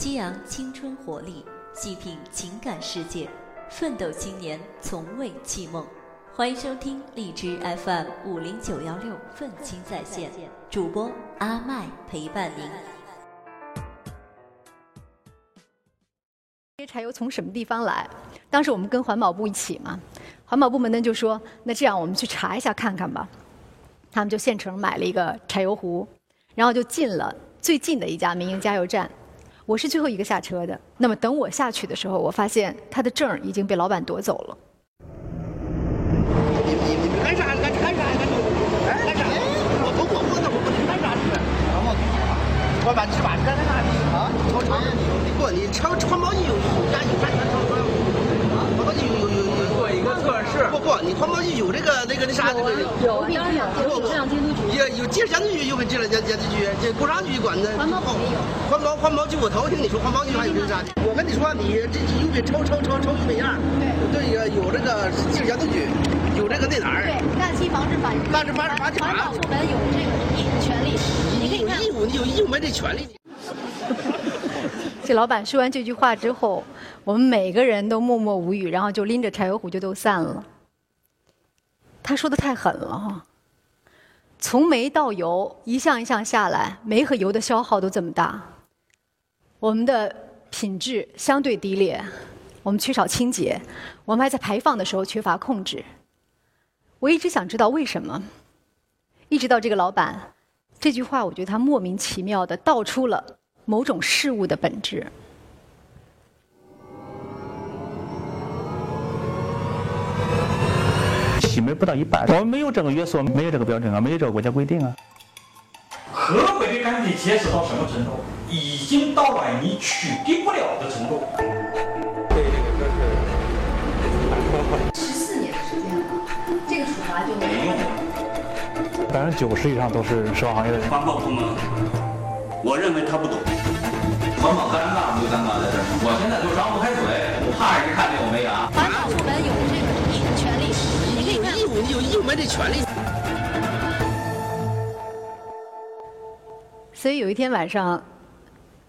激昂青春活力，细品情感世界，奋斗青年从未弃梦。欢迎收听荔枝 FM 五零九幺六愤青在线，主播阿麦陪伴您。这些柴油从什么地方来？当时我们跟环保部一起嘛，环保部门呢就说：“那这样我们去查一下看看吧。”他们就现成买了一个柴油壶，然后就进了最近的一家民营加油站。我是最后一个下车的。那么等我下去的时候，我发现他的证已经被老板夺走了。你你你干啥？干干啥？干干啥？我我我我那我我干啥去？环保局环保局吧？干啥去？啊？超超不，你超环保局有有啥有啥超超？环保局有有有做一不不，你环保局有这个那个那啥那个有当然有，有质量监督局。有有质量监督局有个质量监监督局，这工商局管的。环保局有。环保环保局我头听你说环保局还有这啥的？我跟你说，你这油品抽抽抽抽油品样，对对，有这个质量监督局，有这个那哪儿？对，氮气防治法。氮气防治法。环保部门有这个义权利，你可以。有义务，你有义务没这权利。这老板说完这句话之后，我们每个人都默默无语，然后就拎着柴油壶就都散了。他说的太狠了哈！从煤到油，一项一项下来，煤和油的消耗都这么大，我们的品质相对低劣，我们缺少清洁，我们还在排放的时候缺乏控制。我一直想知道为什么，一直到这个老板这句话，我觉得他莫名其妙的道出了。某种事物的本质。细煤不到一半，我们没有这个约束，没有这个标准啊，没有这个国家规定啊。河北的钢铁结实到什么程度？已经到了你取缔不了的程度。对这个就是十四年的时间了，这个处罚就没用。百分之九十以上都是石化行业的人。环保部门，我认为他不懂。环保尴尬不就尴尬在这儿？我现在就张不开嘴，我怕人看见我没牙。有义务，你有义务没这权利。所以有一天晚上，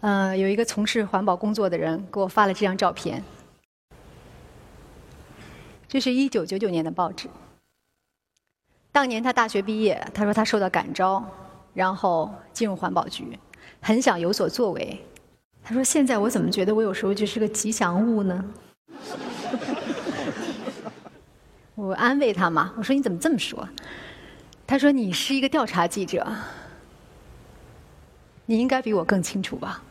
嗯，有一个从事环保工作的人给我发了这张照片。这是一九九九年的报纸。当年他大学毕业，他说他受到感召，然后进入环保局，很想有所作为。他说：“现在我怎么觉得我有时候就是个吉祥物呢？”我安慰他嘛，我说：“你怎么这么说？”他说：“你是一个调查记者，你应该比我更清楚吧？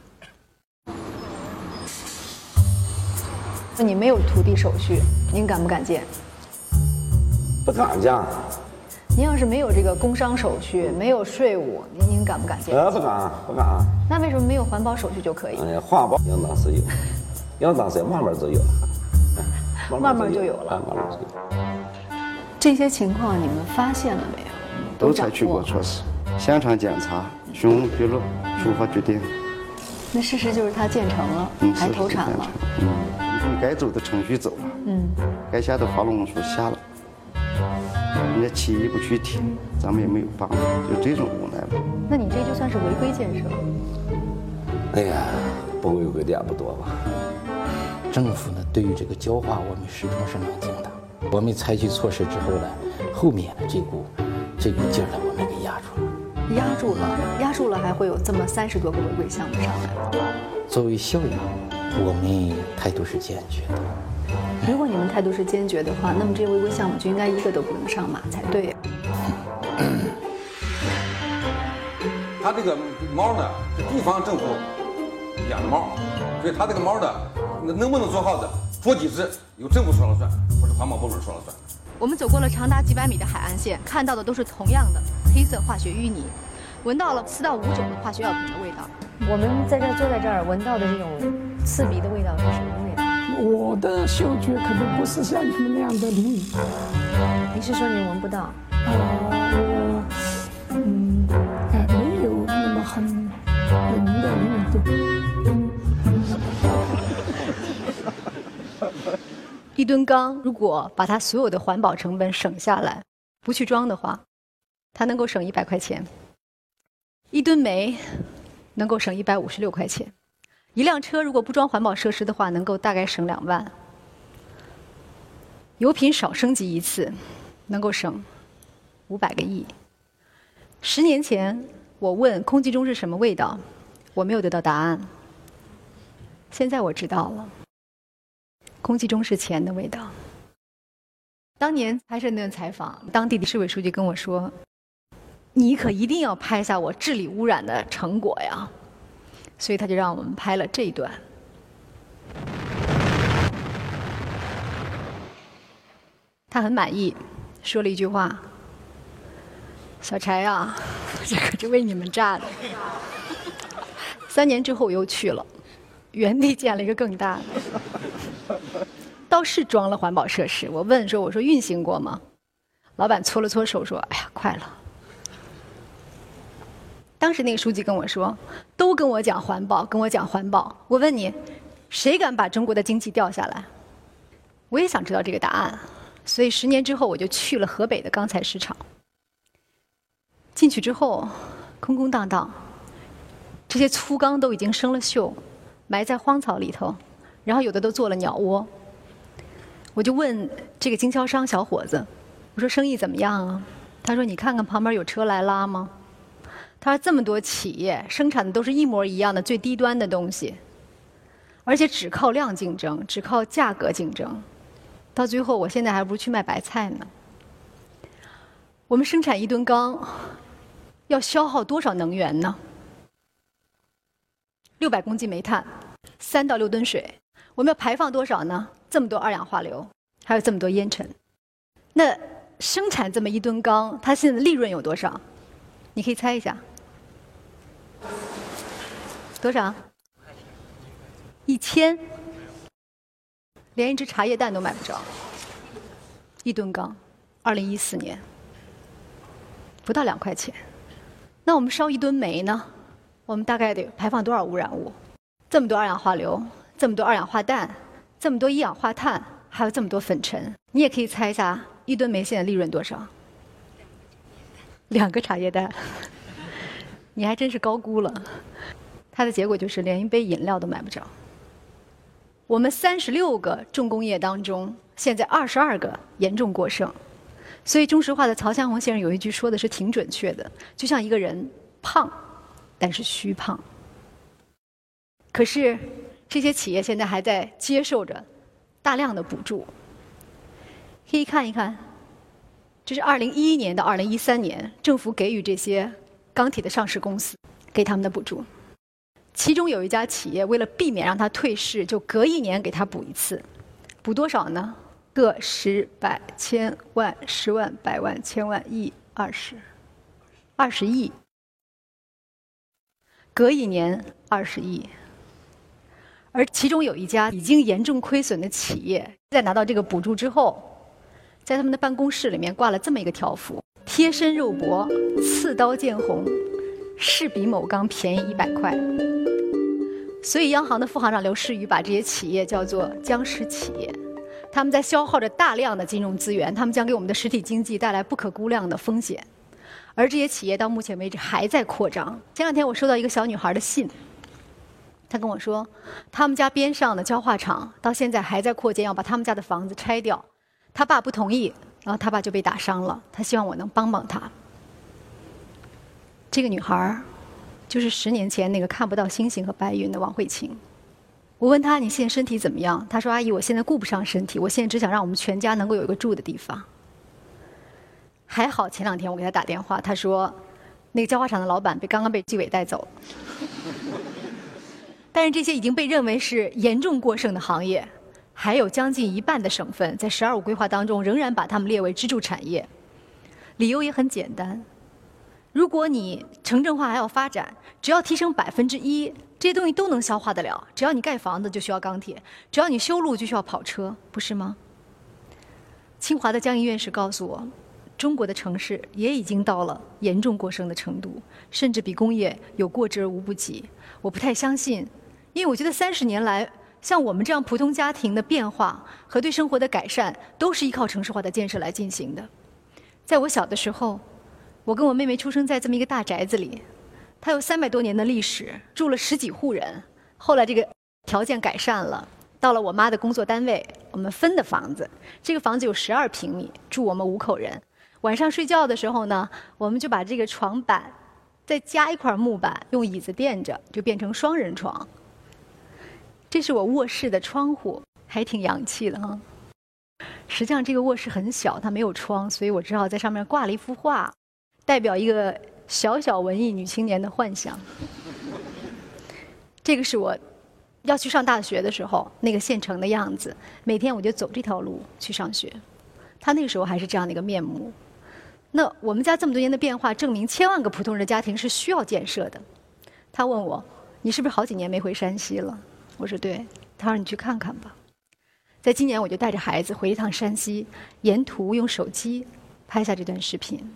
那你没有土地手续，您敢不敢建？不敢建。您要是没有这个工商手续，没有税务，您您敢不敢建？呃，不敢，不敢。那为什么没有环保手续就可以？哎呀，环保应当是有，应当是慢慢 就有了，慢慢就有了，慢慢就有。这些情况你们发现了没有？都采取过措施，现场检查、询问笔录、处罚决定。那事实就是他建成了，还投产了。嗯，你该走的程序走了。嗯，该下的花龙书下了。人家企业不去听，咱们也没有办法，就这种无奈吧。那你这就算是违规建设？哎呀，不违规的也不多吧。政府呢，对于这个焦化，我们始终是冷静的。我们采取措施之后呢，后面的这股这股劲儿呢，我们给压住了。压住了，压住了，还会有这么三十多个违规项目上来。作为校友，我们态度是坚决的。如果你们态度是坚决的话，那么这些违规项目就应该一个都不能上马才对。他这个猫呢，是地方政府养的猫，所以他这个猫呢，能不能做耗子，捉几只，由政府说了算，不是环保部门说了算。我们走过了长达几百米的海岸线，看到的都是同样的黑色化学淤泥，闻到了四到五种的化学药品的味道。我们在这坐在这儿，闻到的这种刺鼻的味道是什么味道？我的嗅觉可能不是像你们那样的灵敏。你是说你闻不到？啊，一吨钢，如果把它所有的环保成本省下来，不去装的话，它能够省一百块钱。一吨煤能够省一百五十六块钱。一辆车如果不装环保设施的话，能够大概省两万。油品少升级一次，能够省五百个亿。十年前我问空气中是什么味道，我没有得到答案。现在我知道了，空气中是钱的味道。当年拍摄那段采访，当地的市委书记跟我说：“你可一定要拍下我治理污染的成果呀！”所以他就让我们拍了这一段。他很满意，说了一句话：“小柴啊，这可是为你们炸的。”三年之后我又去了，原地建了一个更大的。倒是装了环保设施。我问说：“我说运行过吗？”老板搓了搓手说：“哎呀，快了。”当时那个书记跟我说：“都跟我讲环保，跟我讲环保。”我问你，谁敢把中国的经济掉下来？我也想知道这个答案。所以十年之后，我就去了河北的钢材市场。进去之后，空空荡荡，这些粗钢都已经生了锈，埋在荒草里头，然后有的都做了鸟窝。我就问这个经销商小伙子：“我说生意怎么样啊？”他说：“你看看旁边有车来拉吗？”他说：“这么多企业生产的都是一模一样的最低端的东西，而且只靠量竞争，只靠价格竞争，到最后我现在还不如去卖白菜呢。”我们生产一吨钢要消耗多少能源呢？六百公斤煤炭，三到六吨水，我们要排放多少呢？这么多二氧化硫，还有这么多烟尘，那生产这么一吨钢，它现在利润有多少？你可以猜一下，多少？一千，连一只茶叶蛋都买不着。一吨钢，二零一四年，不到两块钱。那我们烧一吨煤呢？我们大概得排放多少污染物？这么多二氧化硫，这么多二氧化氮。这么多一氧化碳，还有这么多粉尘，你也可以猜一下，一吨煤现在利润多少？两个茶叶蛋，你还真是高估了。它的结果就是连一杯饮料都买不着。我们三十六个重工业当中，现在二十二个严重过剩，所以中石化的曹向红先生有一句说的是挺准确的，就像一个人胖，但是虚胖。可是。这些企业现在还在接受着大量的补助，可以看一看，这是二零一一年到二零一三年政府给予这些钢铁的上市公司给他们的补助。其中有一家企业为了避免让它退市，就隔一年给它补一次，补多少呢？个十百千万十万百万千万亿二十，二十亿，隔一年二十亿。而其中有一家已经严重亏损的企业，在拿到这个补助之后，在他们的办公室里面挂了这么一个条幅：“贴身肉搏，刺刀见红，是比某钢便宜一百块。”所以，央行的副行长刘士余把这些企业叫做“僵尸企业”，他们在消耗着大量的金融资源，他们将给我们的实体经济带来不可估量的风险。而这些企业到目前为止还在扩张。前两天我收到一个小女孩的信。他跟我说，他们家边上的焦化厂到现在还在扩建，要把他们家的房子拆掉。他爸不同意，然后他爸就被打伤了。他希望我能帮帮他。这个女孩儿，就是十年前那个看不到星星和白云的王慧琴。我问她：“你现在身体怎么样？”她说：“阿姨，我现在顾不上身体，我现在只想让我们全家能够有一个住的地方。”还好前两天我给她打电话，她说，那个焦化厂的老板被刚刚被纪委带走。但是这些已经被认为是严重过剩的行业，还有将近一半的省份在“十二五”规划当中仍然把它们列为支柱产业。理由也很简单：如果你城镇化还要发展，只要提升百分之一，这些东西都能消化得了。只要你盖房子就需要钢铁，只要你修路就需要跑车，不是吗？清华的江毅院士告诉我，中国的城市也已经到了严重过剩的程度，甚至比工业有过之而无不及。我不太相信。因为我觉得三十年来，像我们这样普通家庭的变化和对生活的改善，都是依靠城市化的建设来进行的。在我小的时候，我跟我妹妹出生在这么一个大宅子里，它有三百多年的历史，住了十几户人，后来这个条件改善了，到了我妈的工作单位，我们分的房子。这个房子有十二平米，住我们五口人。晚上睡觉的时候呢，我们就把这个床板再加一块木板，用椅子垫着，就变成双人床。这是我卧室的窗户，还挺洋气的哈。实际上这个卧室很小，它没有窗，所以我只好在上面挂了一幅画，代表一个小小文艺女青年的幻想。这个是我要去上大学的时候那个县城的样子，每天我就走这条路去上学。他那个时候还是这样的一个面目。那我们家这么多年的变化，证明千万个普通人的家庭是需要建设的。他问我：“你是不是好几年没回山西了？”我说：“对。”他说：“你去看看吧。”在今年，我就带着孩子回一趟山西，沿途用手机拍下这段视频。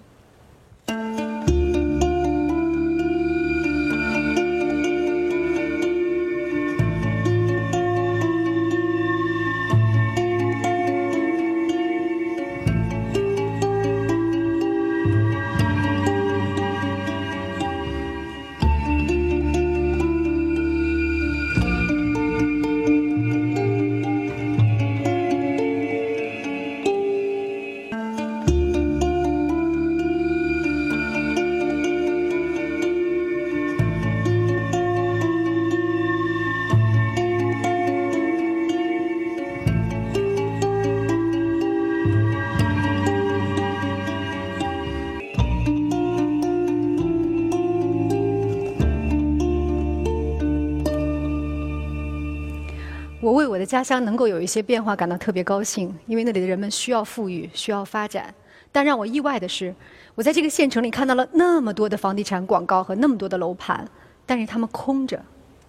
家乡能够有一些变化感到特别高兴，因为那里的人们需要富裕，需要发展。但让我意外的是，我在这个县城里看到了那么多的房地产广告和那么多的楼盘，但是他们空着。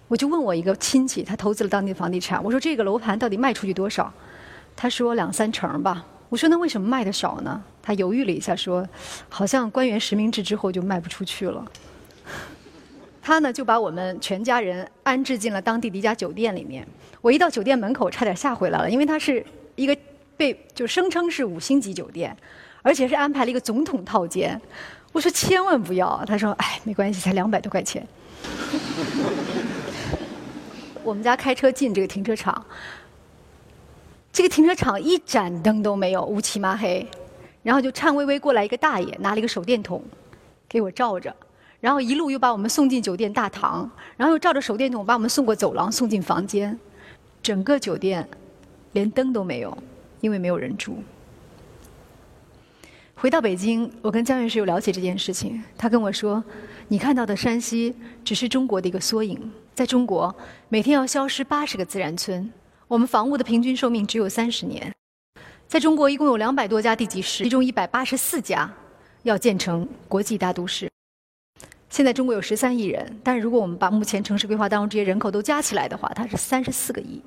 我就问我一个亲戚，他投资了当地的房地产，我说这个楼盘到底卖出去多少？他说两三成吧。我说那为什么卖的少呢？他犹豫了一下说，好像官员实名制之后就卖不出去了。他呢就把我们全家人安置进了当地的一家酒店里面。我一到酒店门口，差点吓回来了，因为他是一个被就声称是五星级酒店，而且是安排了一个总统套间。我说千万不要，他说哎没关系，才两百多块钱。我们家开车进这个停车场，这个停车场一盏灯都没有，乌漆麻黑，然后就颤巍巍过来一个大爷，拿了一个手电筒给我照着。然后一路又把我们送进酒店大堂，然后又照着手电筒把我们送过走廊，送进房间。整个酒店连灯都没有，因为没有人住。回到北京，我跟江院士有了解这件事情。他跟我说：“你看到的山西只是中国的一个缩影，在中国每天要消失八十个自然村，我们房屋的平均寿命只有三十年。在中国一共有两百多家地级市，其中一百八十四家要建成国际大都市。”现在中国有十三亿人，但是如果我们把目前城市规划当中这些人口都加起来的话，它是三十四个亿。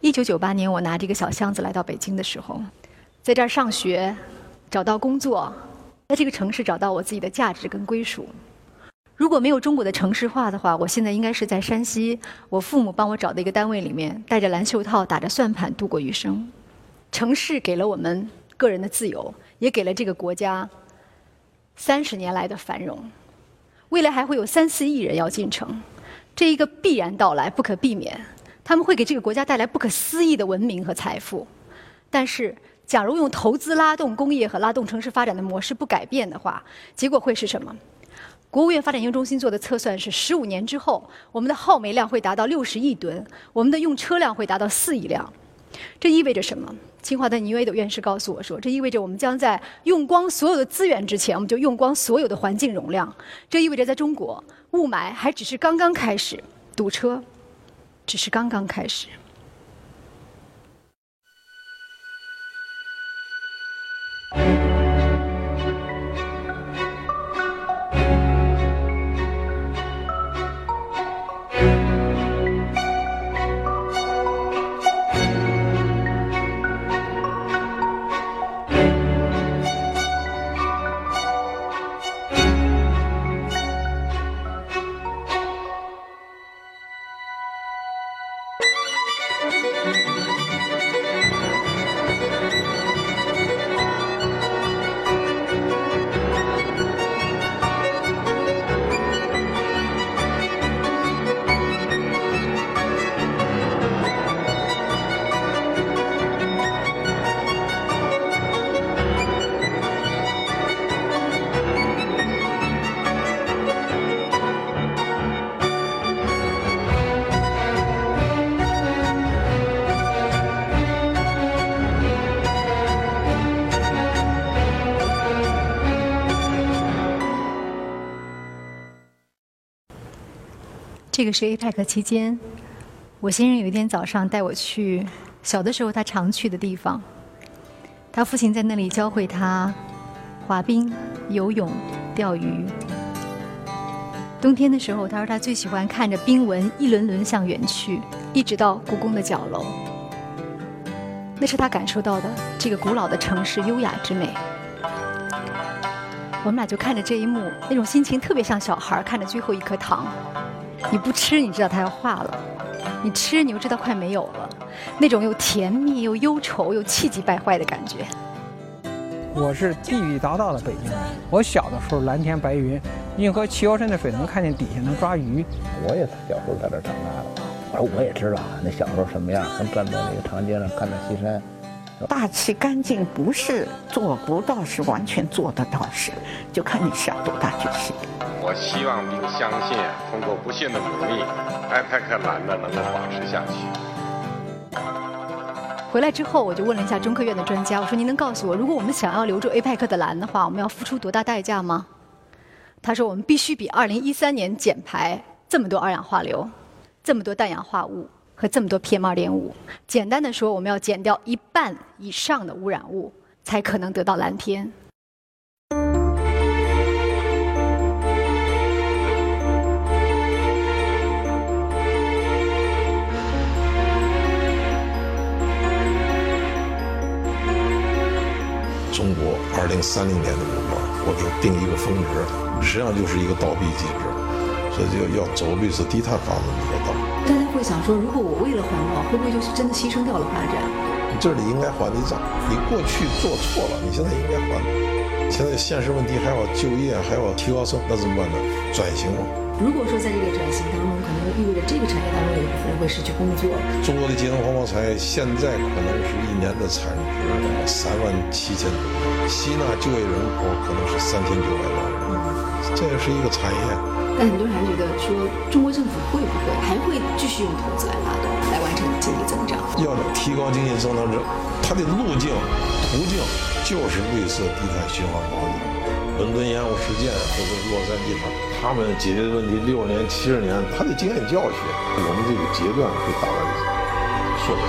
一九九八年，我拿这个小箱子来到北京的时候，在这儿上学，找到工作，在这个城市找到我自己的价值跟归属。如果没有中国的城市化的话，我现在应该是在山西，我父母帮我找的一个单位里面，戴着蓝袖套，打着算盘度过余生。城市给了我们个人的自由，也给了这个国家。三十年来的繁荣，未来还会有三四亿人要进城，这一个必然到来，不可避免。他们会给这个国家带来不可思议的文明和财富。但是，假如用投资拉动工业和拉动城市发展的模式不改变的话，结果会是什么？国务院发展研究中心做的测算是，十五年之后，我们的耗煤量会达到六十亿吨，我们的用车量会达到四亿辆。这意味着什么？清华的倪维德院士告诉我说：“这意味着我们将在用光所有的资源之前，我们就用光所有的环境容量。这意味着在中国，雾霾还只是刚刚开始，堵车只是刚刚开始。”这个是 APEC 期间，我先生有一天早上带我去小的时候他常去的地方。他父亲在那里教会他滑冰、游泳、钓鱼。冬天的时候，他说他最喜欢看着冰纹一轮轮向远去，一直到故宫的角楼。那是他感受到的这个古老的城市优雅之美。我们俩就看着这一幕，那种心情特别像小孩看着最后一颗糖。你不吃，你知道它要化了；你吃，你又知道快没有了。那种又甜蜜又忧愁又气急败坏的感觉。我是地地道道的北京人。我小的时候，蓝天白云，运河齐腰深的水能看见底下能抓鱼。我也小时候在这长大的，而我也知道那小时候什么样，能站在那个长街上看着西山。大气干净不是做不到，是完全做得到事，就看你下多大决心。我希望并相信，通过不懈的努力，IPEC 蓝的能够保持下去。回来之后，我就问了一下中科院的专家，我说：“您能告诉我，如果我们想要留住 APEC 的蓝的话，我们要付出多大代价吗？”他说：“我们必须比2013年减排这么多二氧化硫，这么多氮氧化物。”和这么多 PM2.5，简单的说，我们要减掉一半以上的污染物，才可能得到蓝天。中国2030年的目标，我给定一个峰值，实际上就是一个倒闭机制，所以就要走绿色低碳发展的。大家会想说，如果我为了环保，会不会就是真的牺牲掉了发展？这里应该还的账，你过去做错了，你现在应该还。现在现实问题还要就业，还要提高生，那怎么办呢？转型嘛。如果说在这个转型当中，可能意味着这个产业当中有一部分人会失去工作。中国的节能环保产业现在可能是一年的产值三万七千多，吸纳就业人口可能是三千九百万人，这也是一个产业。但很多人还觉得说，中国政府会不会还会继续用投资来拉动，来完成经济增长？要提高经济增长，它的路径、途径就是绿色低碳循环保的。伦敦烟雾事件或者洛杉矶上，他们解决的问题六十年、七十年，他的经验教训，我们这个阶段会大概缩短。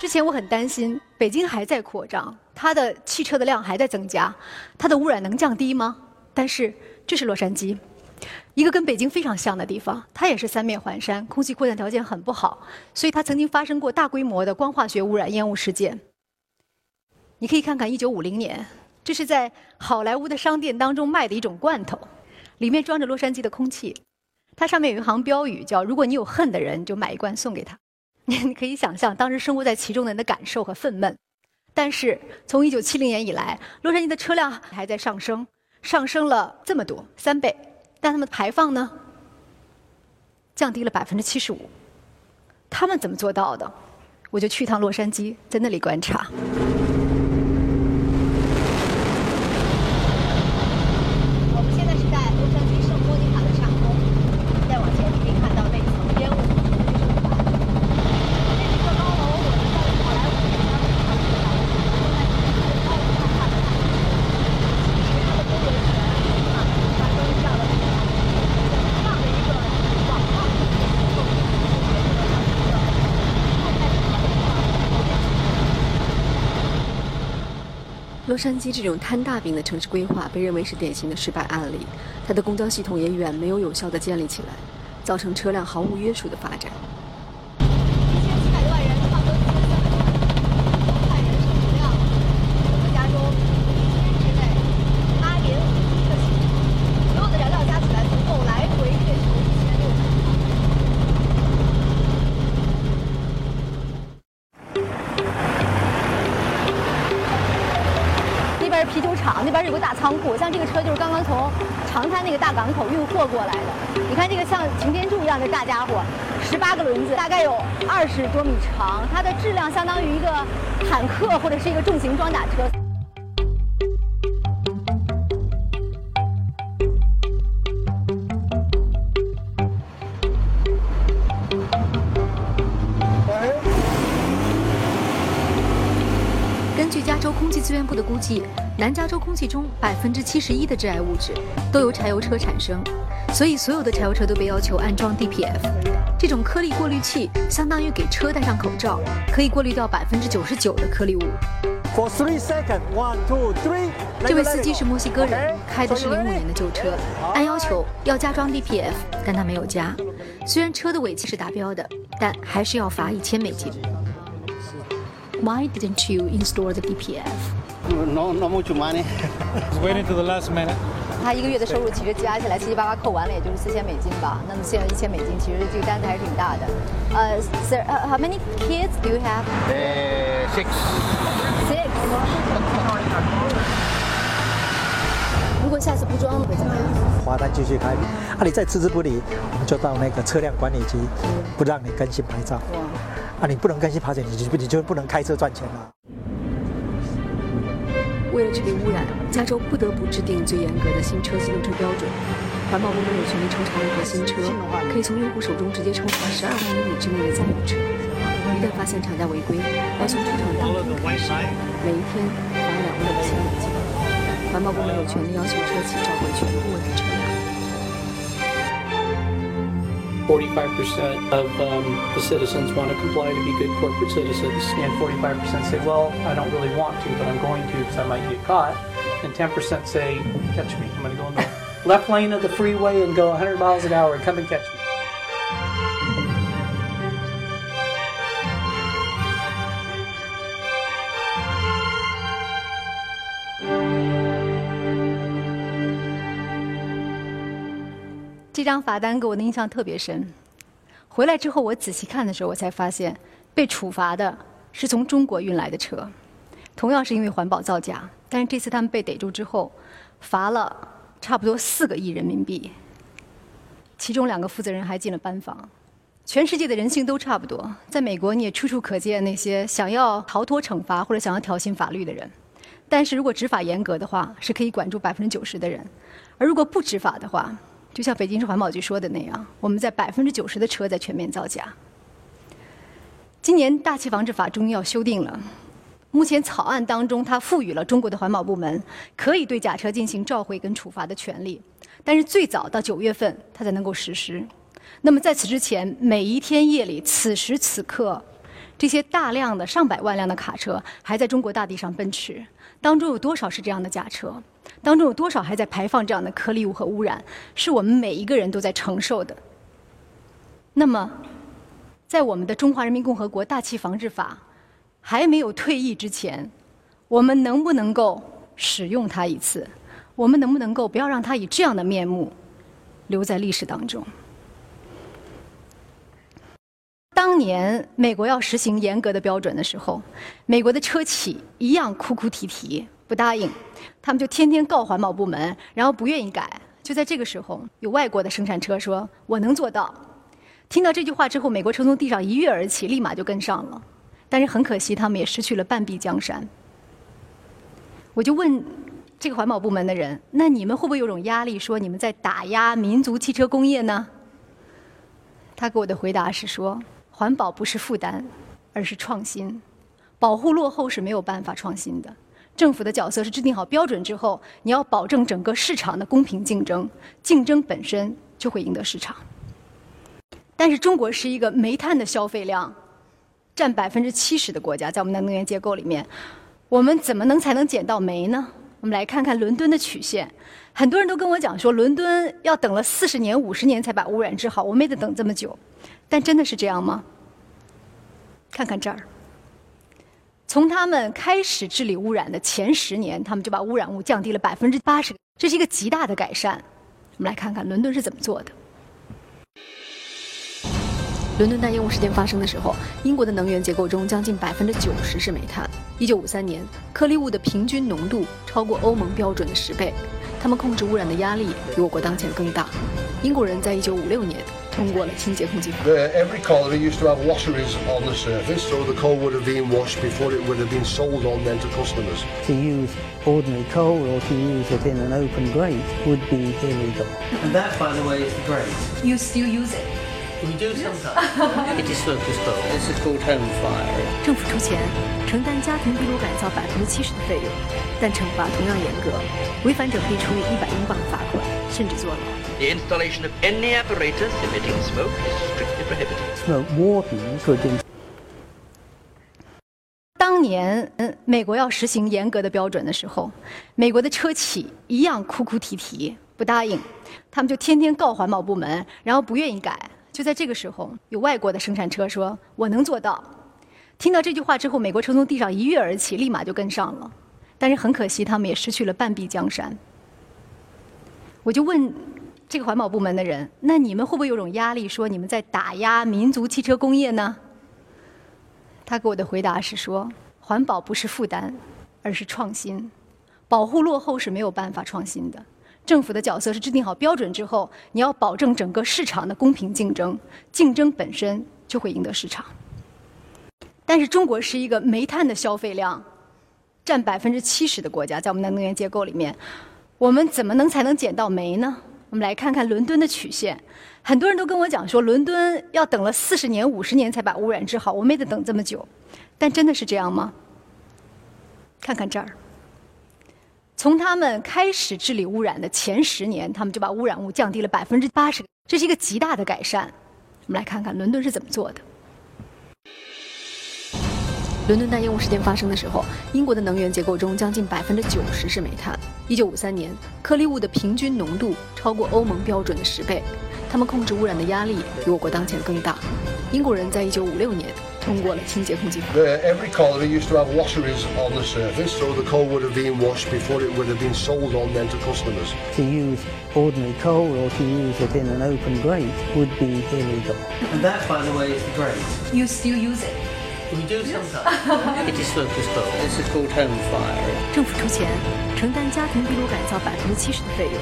之前我很担心，北京还在扩张，它的汽车的量还在增加，它的污染能降低吗？但是这是洛杉矶，一个跟北京非常像的地方，它也是三面环山，空气扩散条件很不好，所以它曾经发生过大规模的光化学污染烟雾事件。你可以看看1950年。这是在好莱坞的商店当中卖的一种罐头，里面装着洛杉矶的空气。它上面有一行标语，叫“如果你有恨的人，就买一罐送给他。”你可以想象当时生活在其中的人的感受和愤懑。但是从1970年以来，洛杉矶的车辆还在上升，上升了这么多三倍，但他们的排放呢，降低了百分之七十五。他们怎么做到的？我就去一趟洛杉矶，在那里观察。杉矶这种摊大饼的城市规划被认为是典型的失败案例，它的公交系统也远没有有效地建立起来，造成车辆毫无约束的发展。这个大港口运货过来的。你看这个像擎天柱一样的大家伙，十八个轮子，大概有二十多米长，它的质量相当于一个坦克或者是一个重型装甲车。南加州空气中百分之七十一的致癌物质都由柴油车产生，所以所有的柴油车都被要求安装 DPF。这种颗粒过滤器相当于给车戴上口罩，可以过滤掉百分之九十九的颗粒物。For three seconds, one, two, three. 这位司机是墨西哥人，开的是零五年的旧车，按要求要加装 DPF，但他没有加。虽然车的尾气是达标的，但还是要罚一千美金。Why didn't you install the DPF? No, no much money. Waiting to the last minute. 他一个月的收入其实加起来七七八八扣完了，也就是四千美金吧。那么现在一千美金，其实这个单子还是挺大的。呃、uh,，Sir, how many kids do you have? Uh, six. Six. 如果下次不装了会怎么样？罚单继续开，啊，你再置之不理，我们就到那个车辆管理局，不让你更新牌照。啊，你不能更新牌照，你就你就不能开车赚钱了。为了治理污染，加州不得不制定最严格的新车机动车标准。环保部门有权利抽查任何新车，可以从用户手中直接抽查十二万公里之内的在用车。一旦发现厂家违规，要从出厂当天开始，每一天罚两万五千美金。环保部门有权利要求车企召回全部问题车45% of um, the citizens want to comply to be good corporate citizens. And 45% say, well, I don't really want to, but I'm going to because I might get caught. And 10% say, catch me. I'm going to go in the left lane of the freeway and go 100 miles an hour and come and catch me. 这张罚单给我的印象特别深。回来之后，我仔细看的时候，我才发现被处罚的是从中国运来的车，同样是因为环保造假。但是这次他们被逮住之后，罚了差不多四个亿人民币，其中两个负责人还进了班房。全世界的人性都差不多，在美国你也处处可见那些想要逃脱惩罚或者想要挑衅法律的人。但是如果执法严格的话，是可以管住百分之九十的人；而如果不执法的话，就像北京市环保局说的那样，我们在百分之九十的车在全面造假。今年大气防治法终于要修订了，目前草案当中，它赋予了中国的环保部门可以对假车进行召回跟处罚的权利，但是最早到九月份它才能够实施。那么在此之前，每一天夜里，此时此刻，这些大量的上百万辆的卡车还在中国大地上奔驰，当中有多少是这样的假车？当中有多少还在排放这样的颗粒物和污染，是我们每一个人都在承受的。那么，在我们的《中华人民共和国大气防治法》还没有退役之前，我们能不能够使用它一次？我们能不能够不要让它以这样的面目留在历史当中？当年美国要实行严格的标准的时候，美国的车企一样哭哭啼啼，不答应。他们就天天告环保部门，然后不愿意改。就在这个时候，有外国的生产车说：“我能做到。”听到这句话之后，美国车从地上一跃而起，立马就跟上了。但是很可惜，他们也失去了半壁江山。我就问这个环保部门的人：“那你们会不会有种压力，说你们在打压民族汽车工业呢？”他给我的回答是说：“环保不是负担，而是创新。保护落后是没有办法创新的。”政府的角色是制定好标准之后，你要保证整个市场的公平竞争，竞争本身就会赢得市场。但是中国是一个煤炭的消费量占百分之七十的国家，在我们的能源结构里面，我们怎么能才能捡到煤呢？我们来看看伦敦的曲线。很多人都跟我讲说，伦敦要等了四十年、五十年才把污染治好，我们也得等这么久。但真的是这样吗？看看这儿。从他们开始治理污染的前十年，他们就把污染物降低了百分之八十，这是一个极大的改善。我们来看看伦敦是怎么做的。伦敦大烟雾事件发生的时候，英国的能源结构中将近百分之九十是煤炭。一九五三年，颗粒物的平均浓度超过欧盟标准的十倍，他们控制污染的压力比我国当前更大。英国人在一九五六年 通过了清洁空气法。 Every colliery used to have washeries on the surface, so the coal would have been washed before it would have been sold on then to customers. To use ordinary coal or to use it in an open grate would be illegal. And that, by the way, is the grate. You still use it? We do sometimes. It is focused though. This is called home fire. 政府出钱承担家庭壁炉改造百分之七十的费用，但惩罚同样严格，违反者可以处以一百英镑罚款， 甚至坐牢。The installation of any apparatus emitting smoke is strictly prohibited. Smoke against 当年，嗯，美国要实行严格的标准的时候，美国的车企一样哭哭啼啼，不答应，他们就天天告环保部门，然后不愿意改。就在这个时候，有外国的生产车说：“我能做到。”听到这句话之后，美国车从地上一跃而起，立马就跟上了。但是很可惜，他们也失去了半壁江山。我就问这个环保部门的人：“那你们会不会有种压力，说你们在打压民族汽车工业呢？”他给我的回答是说：“环保不是负担，而是创新。保护落后是没有办法创新的。政府的角色是制定好标准之后，你要保证整个市场的公平竞争，竞争本身就会赢得市场。但是中国是一个煤炭的消费量占百分之七十的国家，在我们的能源结构里面，我们怎么能才能捡到煤呢？我们来看看伦敦的曲线。很多人都跟我讲说，伦敦要等了四十年、五十年才把污染治好，我没得等这么久。但真的是这样吗？看看这儿，从他们开始治理污染的前十年，他们就把污染物降低了百分之八十，这是一个极大的改善。我们来看看伦敦是怎么做的。伦敦大烟雾事件发生的时候，英国的能源结构中将近百分之九十是煤炭。一九五三年，颗粒物的平均浓度超过欧盟标准的十倍，他们控制污染的压力比我国当前更大。英国人在一九五六年通过了清洁控制法。 The, every colliery used to have washeries on the surface, so the coal would have been washed before it would have been sold on then to customers. to use ordinary coal or to use it in an open grate would be illegal. And that, by the way, is the grade. You still use it? We do sometimes. It is focused though. This is called home fire. 政府出钱 承担家庭壁炉改造百分之七十的费用，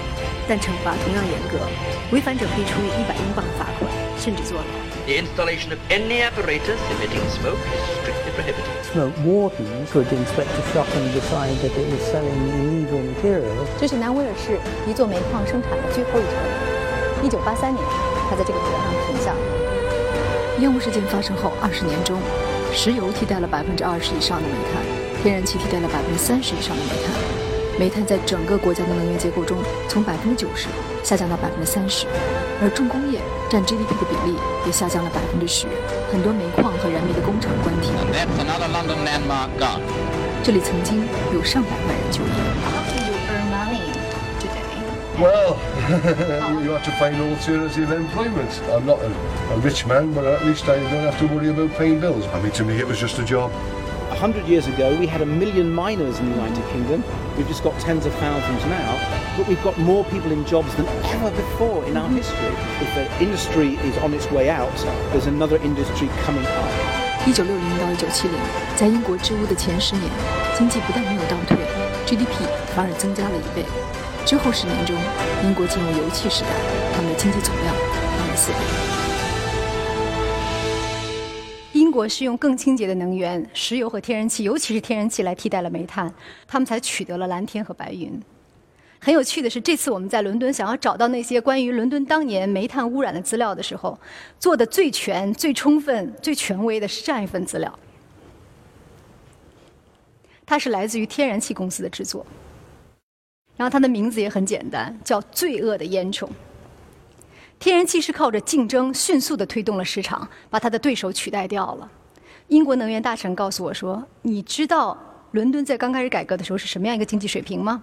但惩罚同样严格，违反者可以处以一百英镑罚款，甚至坐牢。The installation of any apparatus emitting smoke is strictly prohibited. Smoke wardens could inspect a shop and decide that it was selling illegal material. 这是南威尔士一座煤矿生产的最后一车。一九八三年，它在这个地方上停下了。烟雾事件发生后二十年中，石油替代了百分之二十以上的煤炭，天然气替代了百分之三十以上的煤炭。煤炭在整个国家的能源结构中从百分之九十下降到百分之三十，而重工业占 GDP 的比例也下降了百分之十。很多煤矿和燃煤的工厂关停。这里曾经有上百万人就业。How can you earn money today? Well, you have to find alternative employment. I'm not a, a rich man, but at least I don't have to worry about paying bills. I mean, to me, it was just a job. A hundred years ago, we had a million miners in the United Kingdom. We've just got tens of thousands now, but we've got more people in jobs than ever before in our history. If an industry is on its way out, there's another industry coming up. 一九六零到一九七零，在英国治污的前十年，经济不但没有倒退，GDP 反而增加了一倍。之后十年中，英国进入油气时代，他们的经济总量翻了四倍。 国是用更清洁的能源，石油和天然气，尤其是天然气来替代了煤炭，他们才取得了蓝天和白云。很有趣的是，这次我们在伦敦想要找到那些关于伦敦当年煤炭污染的资料的时候，做的最全、最充分、最权威的是这样一份资料。它是来自于天然气公司的制作，然后它的名字也很简单，叫“罪恶的烟囱”。天然气是靠着竞争迅速地推动了市场，把它的对手取代掉了。英国能源大臣告诉我说：“你知道伦敦在刚开始改革的时候是什么样一个经济水平吗？”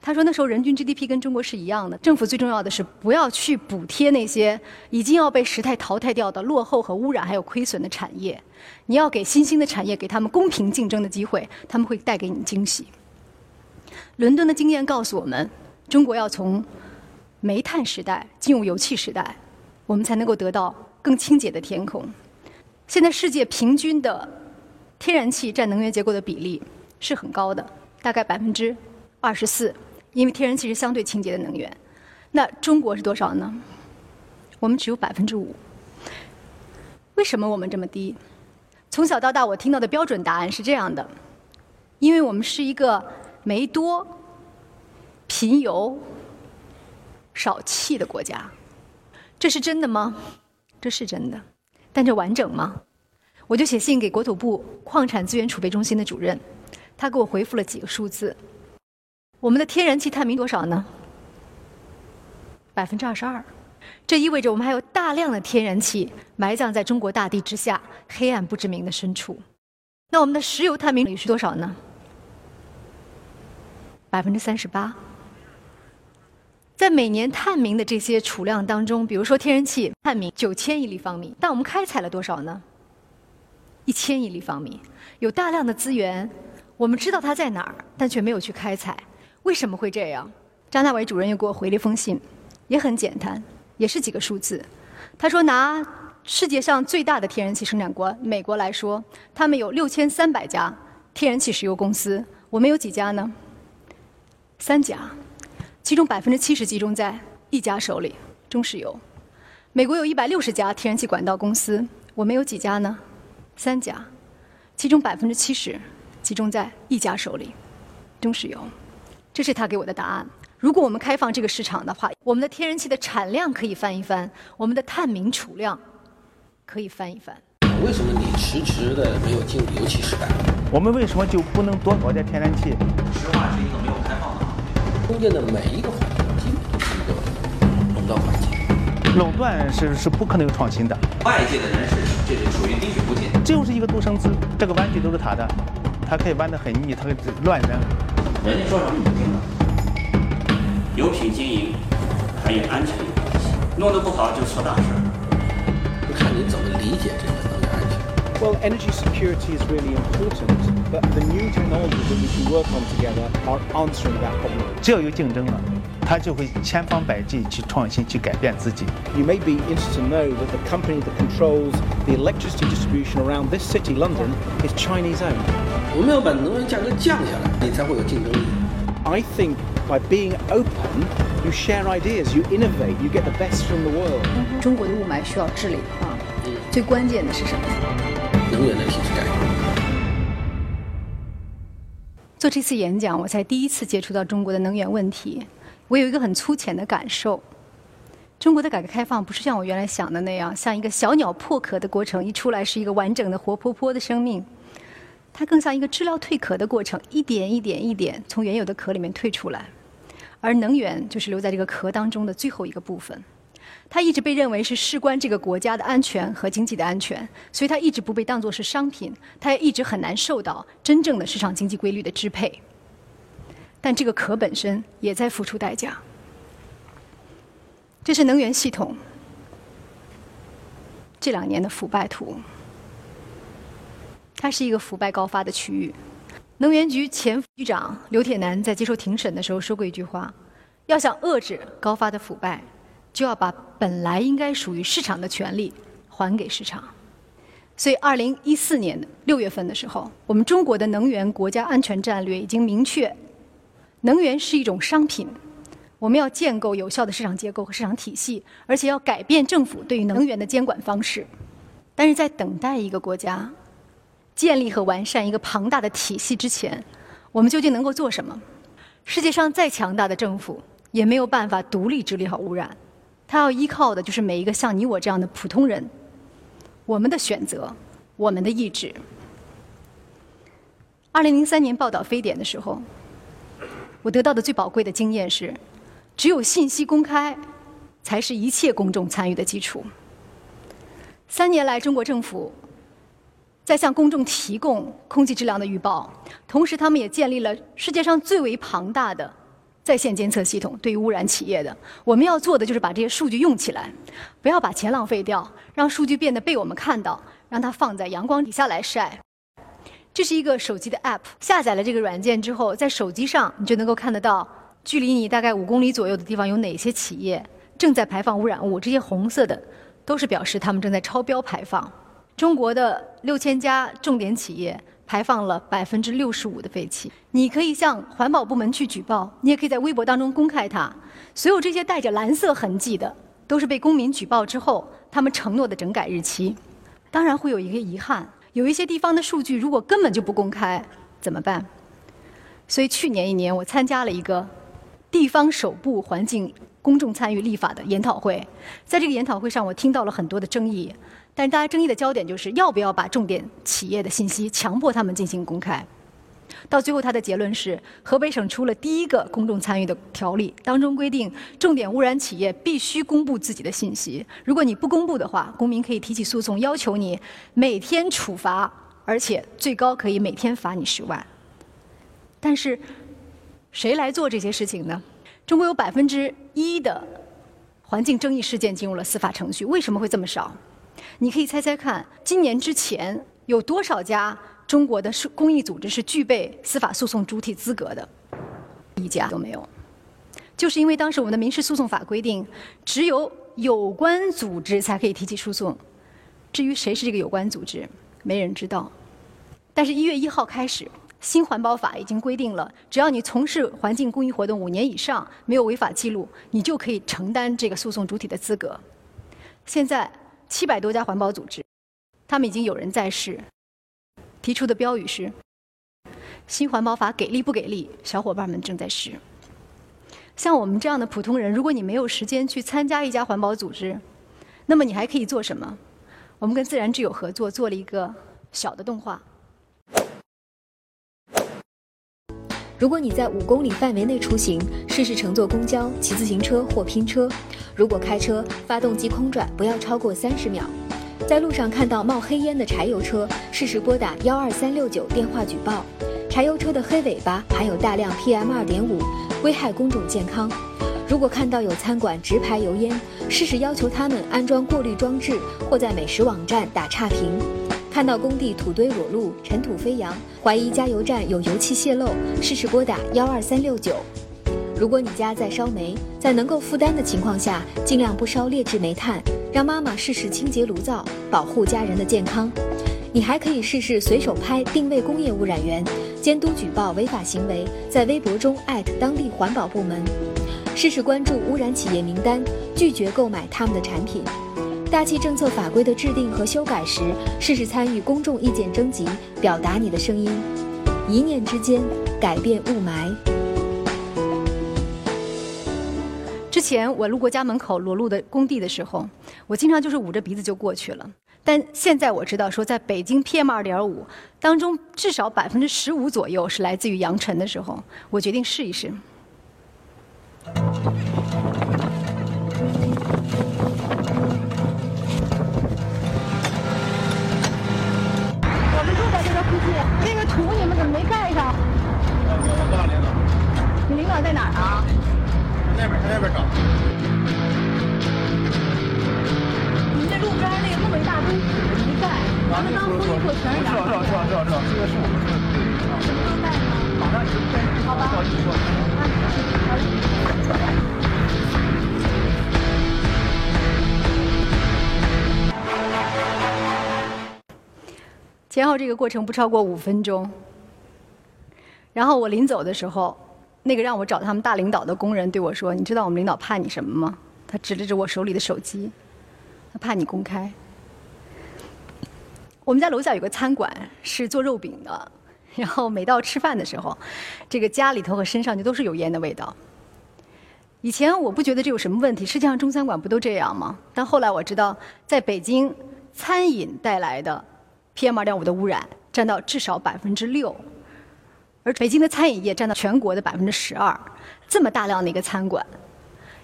他说：“那时候人均 GDP 跟中国是一样的。政府最重要的是不要去补贴那些已经要被时代淘汰掉的落后和污染还有亏损的产业，你要给新兴的产业给他们公平竞争的机会，他们会带给你惊喜。”伦敦的经验告诉我们，中国要从煤炭时代进入油气时代，我们才能够得到更清洁的天空。现在世界平均的天然气占能源结构的比例是很高的，大概百分之二十四，因为天然气是相对清洁的能源。那中国是多少呢？我们只有百分之五。为什么我们这么低？从小到大，我听到的标准答案是这样的：因为我们是一个煤多、贫油、少气的国家。这是真的吗？这是真的，但这完整吗？我就写信给国土部矿产资源储备中心的主任，他给我回复了几个数字。我们的天然气探明多少呢？百分之二十二，这意味着我们还有大量的天然气埋葬在中国大地之下黑暗不知名的深处。那我们的石油探明率是多少呢？百分之三十八。在每年探明的这些储量当中，比如说天然气探明九千亿立方米，但我们开采了多少呢？一千亿立方米，有大量的资源，我们知道它在哪儿，但却没有去开采，为什么会这样？张大伟主任又给我回了一封信，也很简单，也是几个数字。他说，拿世界上最大的天然气生产国美国来说，他们有六千三百家天然气石油公司，我们有几家呢？三家。其中百分之七十集中在一家手里，中石油。美国有一百六十家天然气管道公司，我们有几家呢？三家，其中百分之七十集中在一家手里，中石油。这是他给我的答案。如果我们开放这个市场的话，我们的天然气的产量可以翻一番，我们的探明储量可以翻一番。为什么你迟迟的没有进入油气时代？我们为什么就不能多搞点天然气？石化是一个没有开放的。中间的每一个环节，基本都是一个垄断环节。垄断是是不可能有创新的。外界的人士，这是属于滴水不进。这就是一个独生子，这个玩具都是他的，他可以弯得很腻，他可以乱扔。人家说什么你听了。油品经营还与安全有关系，弄得不好就出大事。就看你怎么理解这个。Well, energy security is really important, but the new technologies that we can work on together are answering that problem. 只要有竞争了，他就会千方百计去创新、去改变自己。 You may be interested to know that the company that controls the electricity distribution around this city, London, is Chinese owned. 我们要把能源价格降下来，你才会有竞争力。 I think by being open, you share ideas, you innovate, you get the best from the world. 中国的雾霾需要治理啊，最关键的是什么？ 能源的体制改革。做这次演讲，我才第一次接触到中国的能源问题。我有一个很粗浅的感受：中国的改革开放不是像我原来想的那样，像一个小鸟破壳的过程，一出来是一个完整的活泼泼的生命。它更像一个知了蜕壳的过程，一点一点一点从原有的壳里面退出来。而能源就是留在这个壳当中的最后一个部分。它一直被认为是事关这个国家的安全和经济的安全，所以它一直不被当作是商品，它也一直很难受到真正的市场经济规律的支配。但这个壳本身也在付出代价。这是能源系统这两年的腐败图，它是一个腐败高发的区域。能源局前局长刘铁男在接受庭审的时候说过一句话：要想遏制高发的腐败。就要把本来应该属于市场的权利还给市场。所以，二零一四年六月份的时候，我们中国的能源国家安全战略已经明确，能源是一种商品，我们要建构有效的市场结构和市场体系，而且要改变政府对于能源的监管方式。但是在等待一个国家建立和完善一个庞大的体系之前，我们究竟能够做什么？世界上再强大的政府也没有办法独立治理好污染。他要依靠的就是每一个像你我这样的普通人，我们的选择，我们的意志。二零零三年报道非典的时候，我得到的最宝贵的经验是，只有信息公开，才是一切公众参与的基础。三年来，中国政府在向公众提供空气质量的预报，同时他们也建立了世界上最为庞大的。在线监测系统对于污染企业的，我们要做的就是把这些数据用起来，不要把钱浪费掉，让数据变得被我们看到，让它放在阳光底下来晒。这是一个手机的 App，下载了这个软件之后，在手机上你就能够看得到，距离你大概五公里左右的地方有哪些企业正在排放污染物。这些红色的都是表示他们正在超标排放。中国的六千家重点企业。排放了百分之六十五的废气，你可以向环保部门去举报，你也可以在微博当中公开它。所有这些带着蓝色痕迹的，都是被公民举报之后他们承诺的整改日期。当然会有一个遗憾，有一些地方的数据如果根本就不公开，怎么办？所以去年一年，我参加了一个地方首部环境公众参与立法的研讨会。在这个研讨会上，我听到了很多的争议，但是大家争议的焦点就是要不要把重点企业的信息强迫他们进行公开。到最后，他的结论是，河北省出了第一个公众参与的条例，当中规定，重点污染企业必须公布自己的信息。如果你不公布的话，公民可以提起诉讼，要求你每天处罚，而且最高可以每天罚你十万。但是，谁来做这些事情呢？中国有百分之一的环境争议事件进入了司法程序，为什么会这么少？你可以猜猜看，今年之前有多少家？中国的公益组织是具备司法诉讼主体资格的，一家都没有。就是因为当时我们的民事诉讼法规定，只有有关组织才可以提起诉讼。至于谁是这个有关组织，没人知道。但是，一月一号开始，新环保法已经规定了，只要你从事环境公益活动五年以上，没有违法记录，你就可以承担这个诉讼主体的资格。现在七百多家环保组织，他们已经有人在世。提出的标语是：“新环保法给力不给力？”小伙伴们正在试。像我们这样的普通人，如果你没有时间去参加一家环保组织，那么你还可以做什么？我们跟自然之友合作做了一个小的动画。如果你在五公里范围内出行，试试乘坐公交、骑自行车或拼车。如果开车，发动机空转不要超过三十秒。在路上看到冒黑烟的柴油车，适时拨打幺二三六九电话举报。柴油车的黑尾巴含有大量 PM 二点五，危害公众健康。如果看到有餐馆直排油烟，适时要求他们安装过滤装置，或在美食网站打差评。看到工地土堆裸露、尘土飞扬，怀疑加油站有油气泄漏，试试拨打幺二三六九。如果你家在烧煤，在能够负担的情况下，尽量不烧劣质煤炭，让妈妈试试清洁炉灶，保护家人的健康。你还可以试试随手拍定位工业污染源，监督举报违法行为，在微博中艾特当地环保部门，试试关注污染企业名单，拒绝购买他们的产品。大气政策法规的制定和修改时，试试参与公众意见征集，表达你的声音。一念之间，改变雾霾。之前我路过家门口裸露的工地的时候，我经常就是捂着鼻子就过去了。但现在我知道，说在北京 PM 二点五当中，至少百分之十五左右是来自于扬尘的时候，我决定试一试。领导在哪儿啊？那边，那边找。你们这路边那个那么一大堆纸没盖，咱们当铺一口全是这这这这这，这个是我们的。什么时候盖呢？马上就盖。好吧。前后这个过程不超过五分钟。然后我临走的时候。那个让我找他们大领导的工人对我说：“你知道我们领导怕你什么吗？”他指了指我手里的手机，他怕你公开。我们家楼下有个餐馆是做肉饼的，然后每到吃饭的时候，这个家里头和身上就都是有烟的味道。以前我不觉得这有什么问题，实际上中餐馆不都这样吗？但后来我知道，在北京，餐饮带来的 PM 二点五的污染占到至少百分之六。而北京的餐饮业占到全国的百分之十二，这么大量的一个餐馆，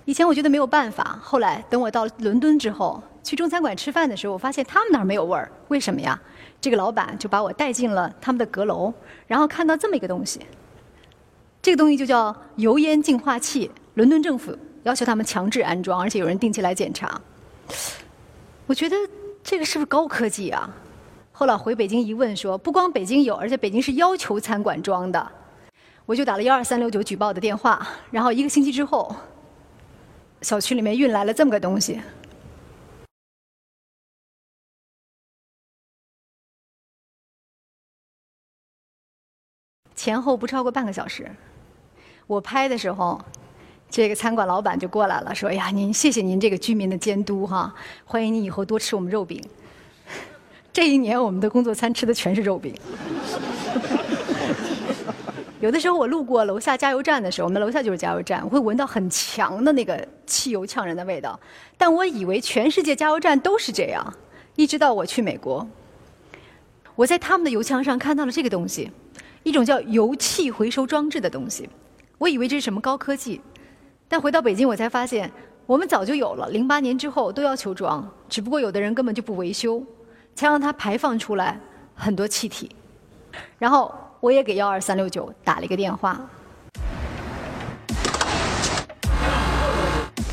以前我觉得没有办法。后来等我到伦敦之后，去中餐馆吃饭的时候，我发现他们那儿没有味儿。为什么呀？这个老板就把我带进了他们的阁楼，然后看到这么一个东西，这个东西就叫油烟净化器。伦敦政府要求他们强制安装，而且有人定期来检查。我觉得这个是不是高科技啊？后来回北京一问，说不光北京有，而且北京是要求餐馆装的。我就打了幺二三六九举报的电话，然后一个星期之后，小区里面运来了这么个东西。前后不超过半个小时，我拍的时候，这个餐馆老板就过来了，说：“哎呀，您谢谢您这个居民的监督哈，欢迎您以后多吃我们肉饼。”这一年，我们的工作餐吃的全是肉饼。有的时候我路过楼下加油站的时候，我们楼下就是加油站，我会闻到很强的那个汽油呛人的味道。但我以为全世界加油站都是这样，一直到我去美国，我在他们的油枪上看到了这个东西，一种叫油气回收装置的东西。我以为这是什么高科技，但回到北京我才发现，我们早就有了，零八年之后都要求装，只不过有的人根本就不维修，才让它排放出来很多气体。然后。我也给幺二三六九打了一个电话。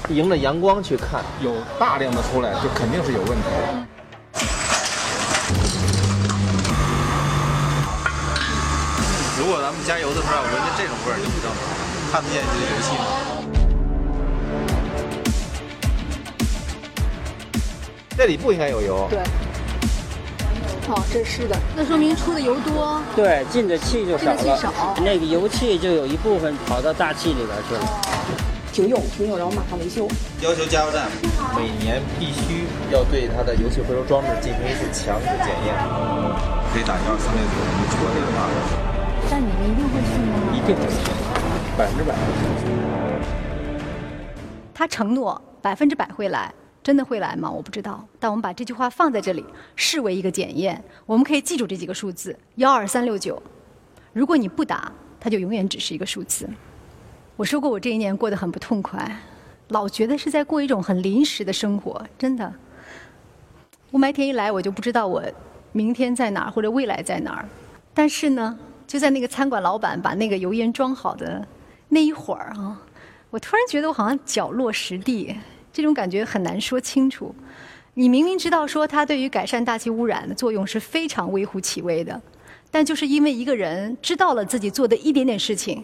迎着阳光去看，有大量的出来，就肯定是有问题。如果咱们加油的时候要闻见这种味儿，就不正常，看不见这个油气吗？这里不应该有油。对。哦，这是的，那说明出的油多。对，进的气就少了。进的气少，那个油气就有一部分跑到大气里边去了。停用，停用，然后马上维修。要求加油站每年必须要对它的油气回收装置进行一次强制检验。可以打幺二三六九，你出了这个话。但你们一定会去吗？一定会去，百分之百会去。他承诺百分之百会来。真的会来吗？我不知道。但我们把这句话放在这里，视为一个检验。我们可以记住这几个数字：幺二三六九。如果你不打，它就永远只是一个数字。我说过，我这一年过得很不痛快，老觉得是在过一种很临时的生活。真的，雾霾天一来，我就不知道我明天在哪儿或者未来在哪儿。但是呢，就在那个餐馆老板把那个油烟装好的那一会儿啊，我突然觉得我好像脚落实地。这种感觉很难说清楚。你明明知道说它对于改善大气污染的作用是非常微乎其微的，但就是因为一个人知道了自己做的一点点事情，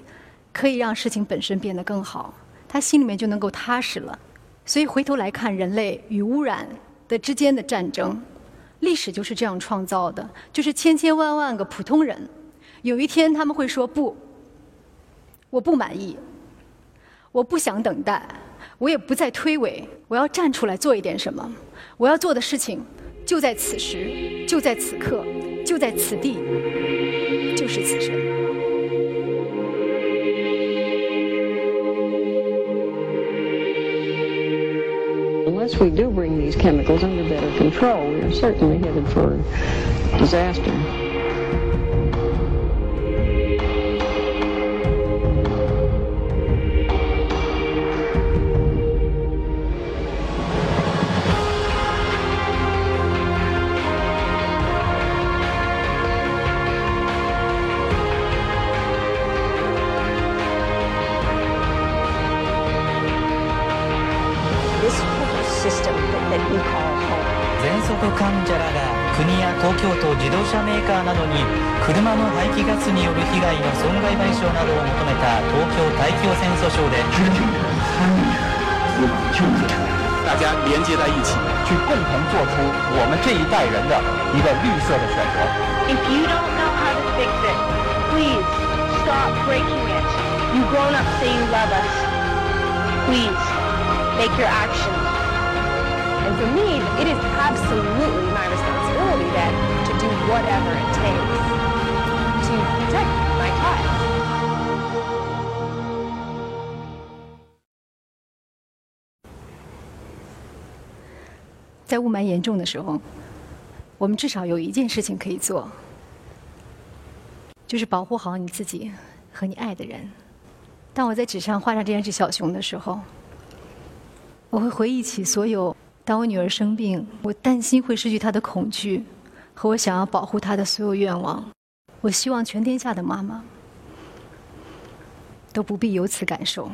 可以让事情本身变得更好，他心里面就能够踏实了。所以回头来看人类与污染的之间的战争，历史就是这样创造的，就是千千万万个普通人，有一天他们会说不，我不满意，我不想等待。我也不再推诿，我要站出来做一点什么。我要做的事情，就在此时，就在此刻，就在此地，就是此生。Unless we do bring these chemicals under better control, we are certainly headed for disaster. 車メーカーなどに車の排気ガスによる被害の損害賠償などを求めた東京大気汚染訴訟で大家连接在一起，去共同做出我们这一代人的一个绿色的选择。If you don't know how to fix it, please stop breaking it. You grown up say you love us. Please make your actions And for me, it is absolutely my responsibility then to do whatever it takes to protect my child. 在雾霾严重的时候，我们至少有一件事情可以做，就是保护好你自己和你爱的人。当我在纸上画上这件只小熊的时候，我会回忆起所有。当我女儿生病，我担心会失去她的恐惧，和我想要保护她的所有愿望。我希望全天下的妈妈都不必有此感受。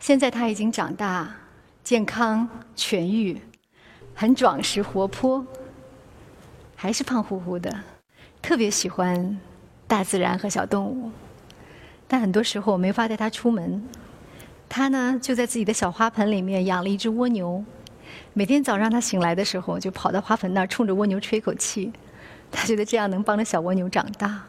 现在她已经长大、健康、痊愈，很壮实活泼，还是胖乎乎的，特别喜欢大自然和小动物，但很多时候我没法带她出门。他呢，就在自己的小花盆里面养了一只蜗牛。每天早上他醒来的时候，就跑到花盆那儿，冲着蜗牛吹口气。他觉得这样能帮着小蜗牛长大。